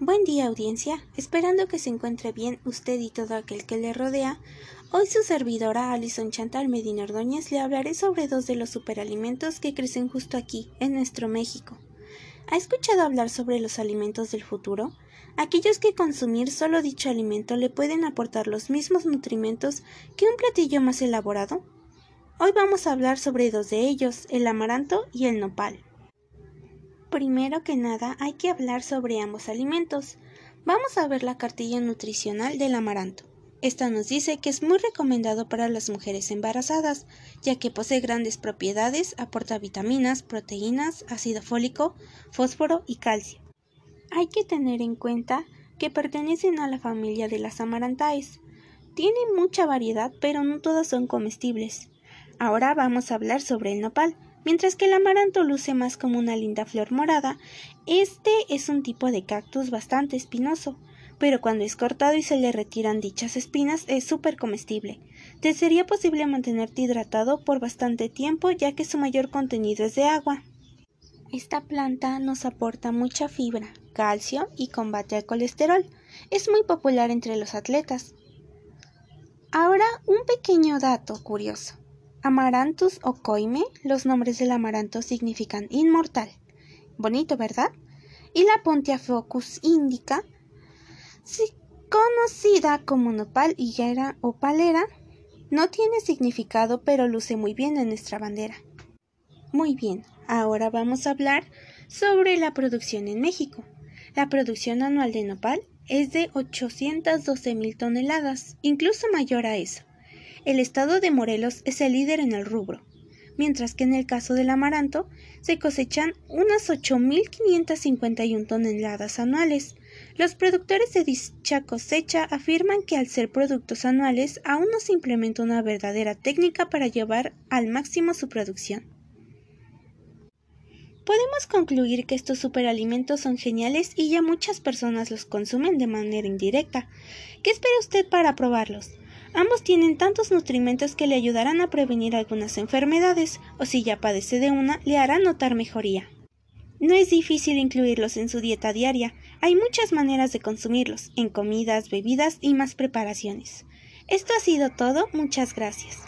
Buen día audiencia, esperando que se encuentre bien usted y todo aquel que le rodea. Hoy su servidora Alison Chantal Medina Ordóñez le hablaré sobre dos de los superalimentos que crecen justo aquí, en nuestro México. ¿Ha escuchado hablar sobre los alimentos del futuro? Aquellos que consumir solo dicho alimento le pueden aportar los mismos nutrimentos que un platillo más elaborado. Hoy vamos a hablar sobre dos de ellos, el amaranto y el nopal. Primero que nada hay que hablar sobre ambos alimentos. Vamos a ver la cartilla nutricional del amaranto. Esta nos dice que es muy recomendado para las mujeres embarazadas, ya que posee grandes propiedades, aporta vitaminas, proteínas, ácido fólico, fósforo y calcio. Hay que tener en cuenta que pertenecen a la familia de las amarantaes. Tienen mucha variedad, pero no todas son comestibles. Ahora vamos a hablar sobre el nopal. Mientras que el amaranto luce más como una linda flor morada, este es un tipo de cactus bastante espinoso, pero cuando es cortado y se le retiran dichas espinas es súper comestible. Te sería posible mantenerte hidratado por bastante tiempo ya que su mayor contenido es de agua. Esta planta nos aporta mucha fibra, calcio y combate al colesterol. Es muy popular entre los atletas. Ahora un pequeño dato curioso. Amaranthus o coime, los nombres del amaranto significan inmortal. Bonito, ¿verdad? Y la Pontia focus indica, conocida como nopal, higuera o palera, no tiene significado, pero luce muy bien en nuestra bandera. Muy bien, ahora vamos a hablar sobre la producción en México. La producción anual de nopal es de 812 mil toneladas, incluso mayor a eso. El estado de Morelos es el líder en el rubro, mientras que en el caso del amaranto se cosechan unas 8.551 toneladas anuales. Los productores de dicha cosecha afirman que al ser productos anuales aún no se implementa una verdadera técnica para llevar al máximo su producción. Podemos concluir que estos superalimentos son geniales y ya muchas personas los consumen de manera indirecta. ¿Qué espera usted para probarlos? Ambos tienen tantos nutrimentos que le ayudarán a prevenir algunas enfermedades, o si ya padece de una, le harán notar mejoría. No es difícil incluirlos en su dieta diaria, hay muchas maneras de consumirlos, en comidas, bebidas y más preparaciones. Esto ha sido todo, muchas gracias.